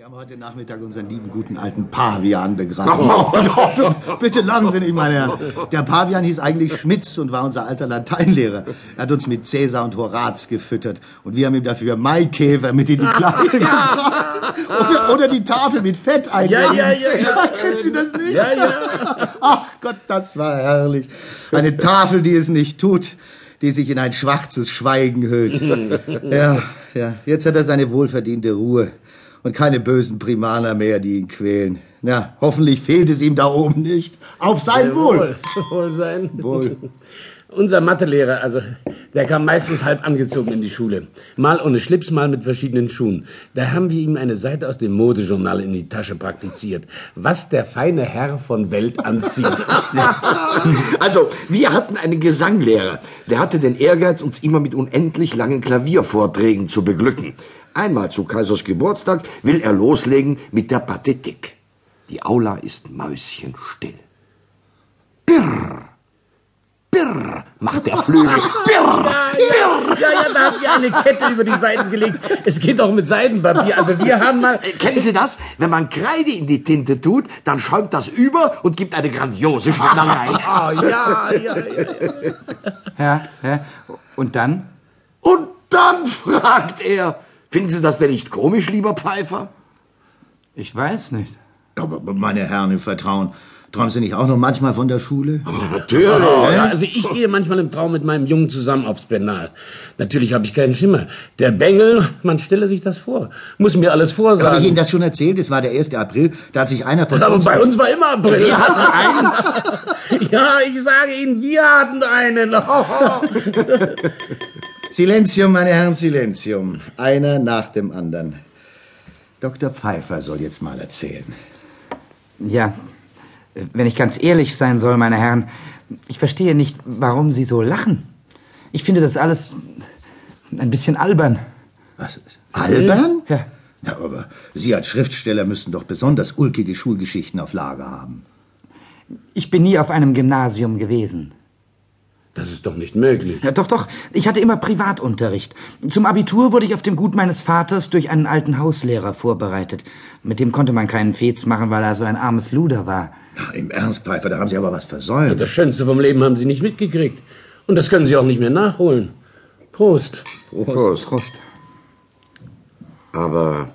Wir haben heute Nachmittag unseren lieben guten alten Pavian begraben. Oh, bitte lachen Sie nicht, meine Herren. Der Pavian hieß eigentlich Schmitz und war unser alter Lateinlehrer. Er hat uns mit Cäsar und Horaz gefüttert. Und wir haben ihm dafür Maikäfer mit in die Klasse gebracht. Oder, oder die Tafel mit Fett eingerieben. Ja, ja, ja, ja. Kennen Sie das nicht? Ja, ja. Ach Gott, das war herrlich. Eine Tafel, die es nicht tut, die sich in ein schwarzes Schweigen hüllt. Ja, ja. Jetzt hat er seine wohlverdiente Ruhe und keine bösen Primaner mehr, die ihn quälen. Na, hoffentlich fehlt es ihm da oben nicht. Auf sein Wohl. Wohl sein. Wohl. Unser Mathelehrer, also, der kam meistens halb angezogen in die Schule. Mal ohne Schlips, mal mit verschiedenen Schuhen. Da haben wir ihm eine Seite aus dem Modejournal in die Tasche praktiziert. Was der feine Herr von Welt anzieht. Also, wir hatten einen Gesanglehrer. Der hatte den Ehrgeiz, uns immer mit unendlich langen Klaviervorträgen zu beglücken. Einmal zu Kaisers Geburtstag will er loslegen mit der Pathetik. Die Aula ist mäuschenstill. Birr, birr, macht der Flügel. Birr, birr. Ja, ja, da haben wir eine Kette über die Seiten gelegt. Es geht auch mit Seidenpapier. Also wir haben mal... Äh, Kennen Sie das? Wenn man Kreide in die Tinte tut, dann schäumt das über und gibt eine grandiose Schwindelei. Oh, ja, ja, ja. Ja, ja. Und dann? Und dann fragt er, finden Sie das denn nicht komisch, lieber Pfeiffer? Ich weiß nicht. Aber meine Herren im Vertrauen, träumen Sie nicht auch noch manchmal von der Schule? Natürlich. Ja, also ich gehe manchmal im Traum mit meinem Jungen zusammen aufs Penal. Natürlich habe ich keinen Schimmer. Der Bengel, man stelle sich das vor. Muss mir alles Habe ich Ihnen vorsagen. das schon erzählt? Es war der 1. April, da hat sich einer von Aber uns... bei uns war immer April. Wir hatten einen... Ja, ich sage Ihnen, wir hatten einen. Silenzium, meine Herren, Silenzium. Einer nach dem anderen. Dr. Pfeiffer soll jetzt mal erzählen. Ja, wenn ich ganz ehrlich sein soll, meine Herren, ich verstehe nicht, warum Sie so lachen. Ich finde das alles ein bisschen albern. Was? Albern? Ja. Ja, aber Sie als Schriftsteller müssten doch besonders ulkige Schulgeschichten auf Lager haben. Ich bin nie auf einem Gymnasium gewesen. Das ist doch nicht möglich. Ja, doch, doch. Ich hatte immer Privatunterricht. Zum Abitur wurde ich auf dem Gut meines Vaters durch einen alten Hauslehrer vorbereitet. Mit dem konnte man keinen Fez machen, weil er so ein armes Luder war. Na, Im Ernst, Pfeiffer, da haben Sie aber was versäumt. Das Schönste vom Leben haben Sie nicht mitgekriegt. Und das können Sie auch nicht mehr nachholen. Prost. Prost. Prost. Aber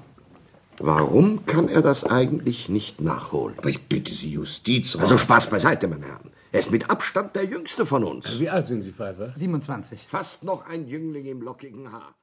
warum kann er das eigentlich nicht nachholen? Aber ich bitte Sie, Justiz. Also Spaß beiseite, meine Herren. Er ist mit Abstand der jüngste von uns. Wie alt sind Sie, Pfeiffer? 27. Fast noch ein Jüngling im lockigen Haar.